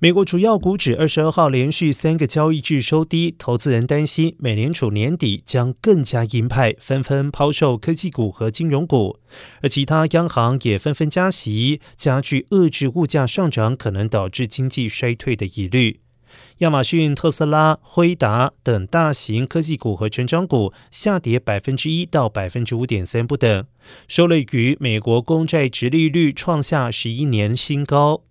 美国主要股指二十二号连续三个交易日收低投资人担心美联储年底将更加鹰派纷纷抛售科技股和金融股。而其他央行也纷纷加息加剧遏制物价上涨可能导致经济衰退的疑虑。亚马逊特斯拉辉达等大型科技股和成长股下跌百分之一到百分之五点三不等受累于美国公债直利率创下十一年新高。